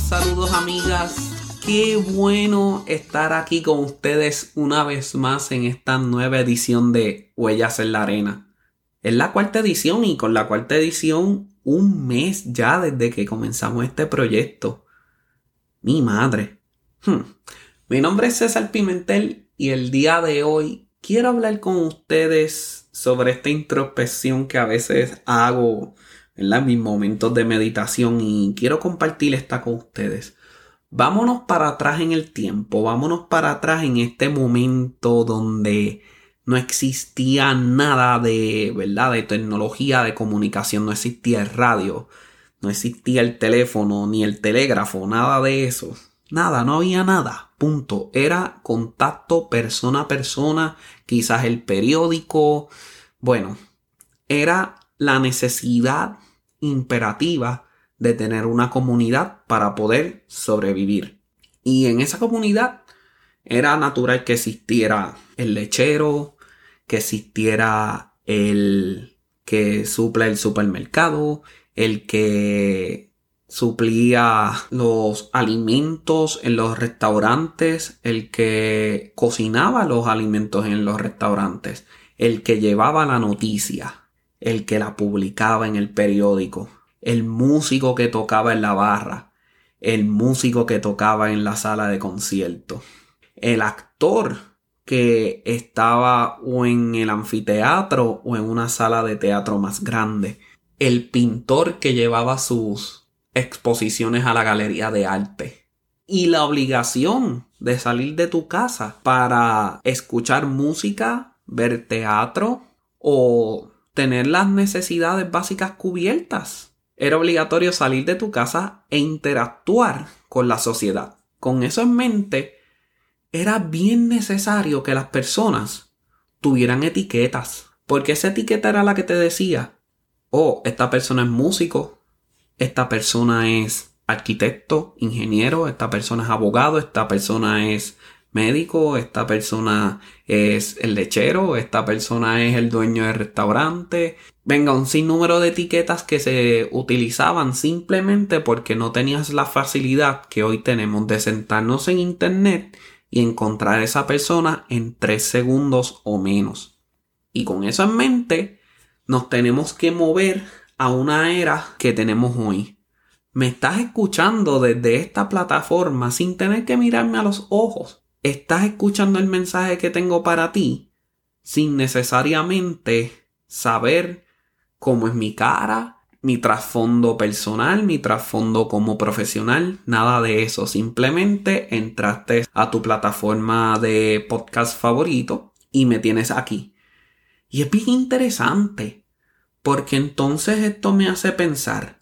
Saludos, amigas. Qué bueno estar aquí con ustedes una vez más en esta nueva edición de Huellas en la Arena. Es la cuarta edición y con la cuarta edición un mes ya desde que comenzamos este proyecto. Mi madre. Hmm. Mi nombre es César Pimentel y el día de hoy quiero hablar con ustedes sobre esta introspección que a veces hago en mis momentos de meditación y quiero compartir esta con ustedes. Vámonos para atrás en el tiempo, vámonos para atrás en este momento donde no existía nada de, ¿verdad? De tecnología de comunicación, no existía el radio, no existía el teléfono, ni el telégrafo, nada de eso. Nada, no había nada. Punto. Era contacto persona a persona, quizás el periódico. Bueno, era la necesidad imperativa de tener una comunidad para poder sobrevivir. Y en esa comunidad era natural que existiera el lechero, que existiera el que suple el supermercado, el que suplía los alimentos en los restaurantes, el que cocinaba los alimentos en los restaurantes, el que llevaba la noticia, el que la publicaba en el periódico, el músico que tocaba en la barra, el músico que tocaba en la sala de concierto, el actor que estaba o en el anfiteatro o en una sala de teatro más grande, el pintor que llevaba sus exposiciones a la galería de arte y la obligación de salir de tu casa para escuchar música, ver teatro o tener las necesidades básicas cubiertas. Era obligatorio salir de tu casa e interactuar con la sociedad. Con eso en mente, era bien necesario que las personas tuvieran etiquetas. Porque esa etiqueta era la que te decía, oh, esta persona es músico, esta persona es arquitecto, ingeniero, esta persona es abogado, esta persona es médico, esta persona es el lechero, esta persona es el dueño del restaurante. Venga, un sinnúmero de etiquetas que se utilizaban simplemente porque no tenías la facilidad que hoy tenemos de sentarnos en internet y encontrar esa persona en tres segundos o menos. Y con eso en mente, nos tenemos que mover a una era que tenemos hoy. Me estás escuchando desde esta plataforma sin tener que mirarme a los ojos estás escuchando el mensaje que tengo para ti sin necesariamente saber cómo es mi cara, mi trasfondo personal, mi trasfondo como profesional, nada de eso. Simplemente entraste a tu plataforma de podcast favorito y me tienes aquí. Y es bien interesante, porque entonces esto me hace pensar,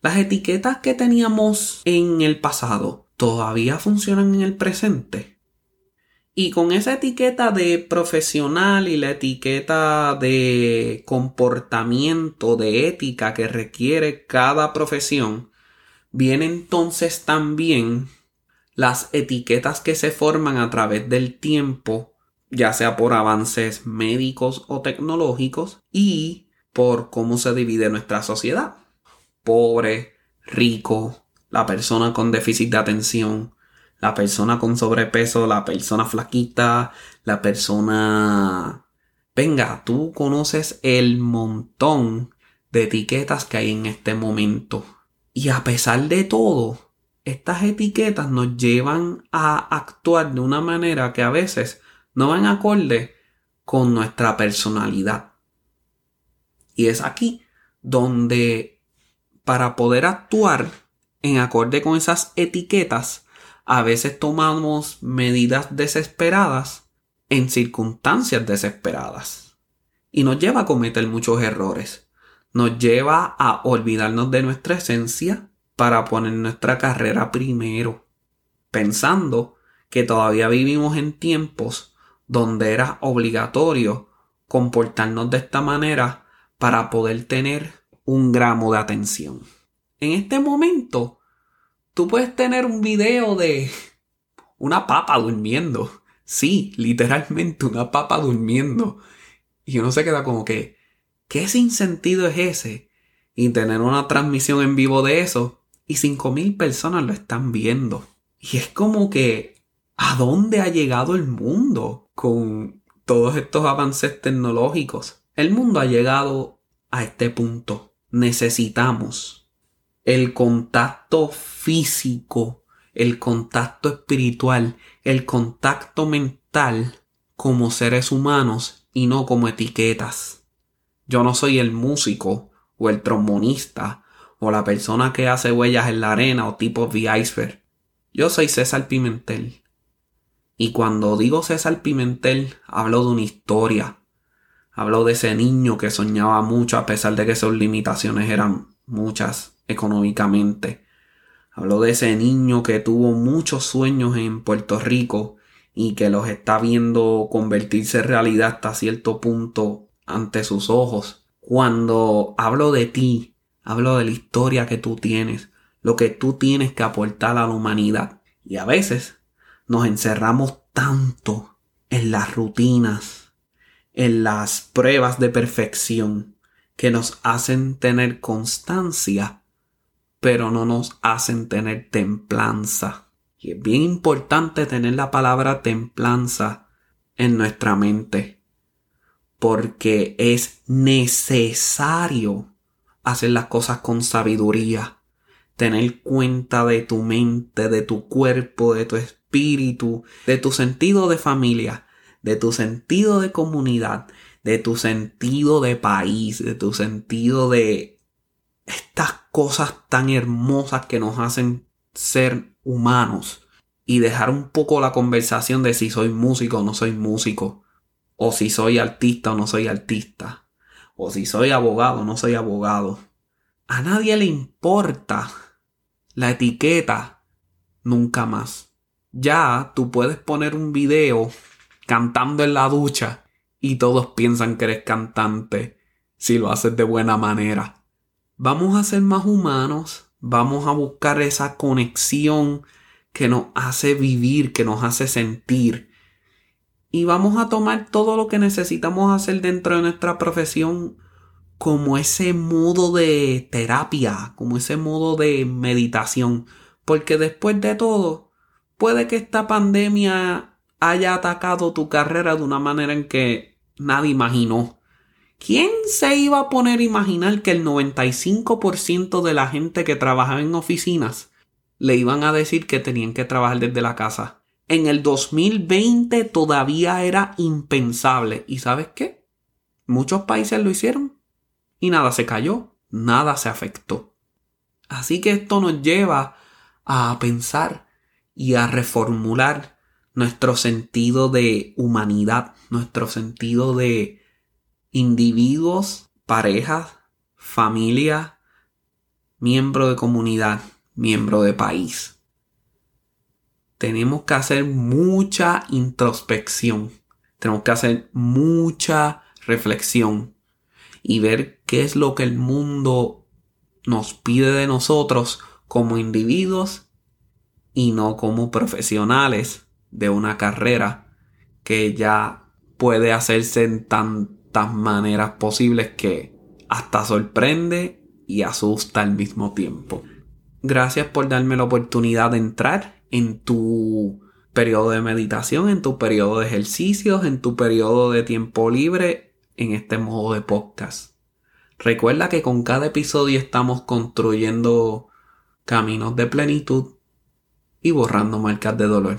las etiquetas que teníamos en el pasado todavía funcionan en el presente. Y con esa etiqueta de profesional y la etiqueta de comportamiento, de ética que requiere cada profesión, viene entonces también las etiquetas que se forman a través del tiempo, ya sea por avances médicos o tecnológicos, y por cómo se divide nuestra sociedad. Pobre, rico, la persona con déficit de atención, la persona con sobrepeso, la persona flaquita, la persona... Venga, tú conoces el montón de etiquetas que hay en este momento. Y a pesar de todo, estas etiquetas nos llevan a actuar de una manera que a veces no van acorde con nuestra personalidad. Y es aquí donde para poder actuar en acorde con esas etiquetas a veces tomamos medidas desesperadas en circunstancias desesperadas. Y nos lleva a cometer muchos errores. Nos lleva a olvidarnos de nuestra esencia para poner nuestra carrera primero, pensando que todavía vivimos en tiempos donde era obligatorio comportarnos de esta manera para poder tener un gramo de atención. En este momento Tú puedes tener un video de una papa durmiendo. Sí, literalmente una papa durmiendo. Y uno se queda como que, ¿qué sinsentido es ese? Y tener una transmisión en vivo de eso y 5.000 personas lo están viendo. Y es como que, ¿a dónde ha llegado el mundo con todos estos avances tecnológicos? El mundo ha llegado a este punto. Necesitamos el contacto físico, el contacto espiritual, el contacto mental como seres humanos y no como etiquetas. Yo no soy el músico o el trombonista o la persona que hace huellas en la arena o tipo de iceberg. Yo soy César Pimentel. Y cuando digo César Pimentel, hablo de una historia. Hablo de ese niño que soñaba mucho a pesar de que sus limitaciones eran muchas económicamente. Hablo de ese niño que tuvo muchos sueños en Puerto Rico y que los está viendo convertirse en realidad hasta cierto punto ante sus ojos. Cuando hablo de ti, hablo de la historia que tú tienes, lo que tú tienes que aportar a la humanidad. Y a veces nos encerramos tanto en las rutinas, en las pruebas de perfección, que nos hacen tener constancia, pero no nos hacen tener templanza. Y es bien importante tener la palabra templanza en nuestra mente, porque es necesario hacer las cosas con sabiduría, tener cuenta de tu mente, de tu cuerpo, de tu espíritu, de tu sentido de familia, de tu sentido de comunidad, de tu sentido de país, de tu sentido de estas cosas tan hermosas que nos hacen ser humanos y dejar un poco la conversación de si soy músico o no soy músico, o si soy artista o no soy artista, o si soy abogado o no soy abogado. A nadie le importa la etiqueta nunca más. Ya tú puedes poner un video cantando en la ducha y todos piensan que eres cantante si lo haces de buena manera. Vamos a ser más humanos, vamos a buscar esa conexión que nos hace vivir, que nos hace sentir. Y vamos a tomar todo lo que necesitamos hacer dentro de nuestra profesión como ese modo de terapia, como ese modo de meditación. Porque después de todo, puede que esta pandemia haya atacado tu carrera de una manera en que nadie imaginó. ¿Quién se iba a poner a imaginar que el 95% de la gente que trabajaba en oficinas le iban a decir que tenían que trabajar desde la casa? En el 2020 todavía era impensable. ¿Y sabes qué? Muchos países lo hicieron. Y nada se cayó, nada se afectó. Así que esto nos lleva a pensar y a reformular nuestro sentido de humanidad, nuestro sentido de individuos, parejas, familia, miembro de comunidad, miembro de país. Tenemos que hacer mucha introspección, tenemos que hacer mucha reflexión y ver qué es lo que el mundo nos pide de nosotros como individuos y no como profesionales de una carrera que ya puede hacerse en tan maneras posibles que hasta sorprende y asusta al mismo tiempo. Gracias por darme la oportunidad de entrar en tu periodo de meditación, en tu periodo de ejercicios, en tu periodo de tiempo libre en este modo de podcast. Recuerda que con cada episodio estamos construyendo caminos de plenitud y borrando marcas de dolor.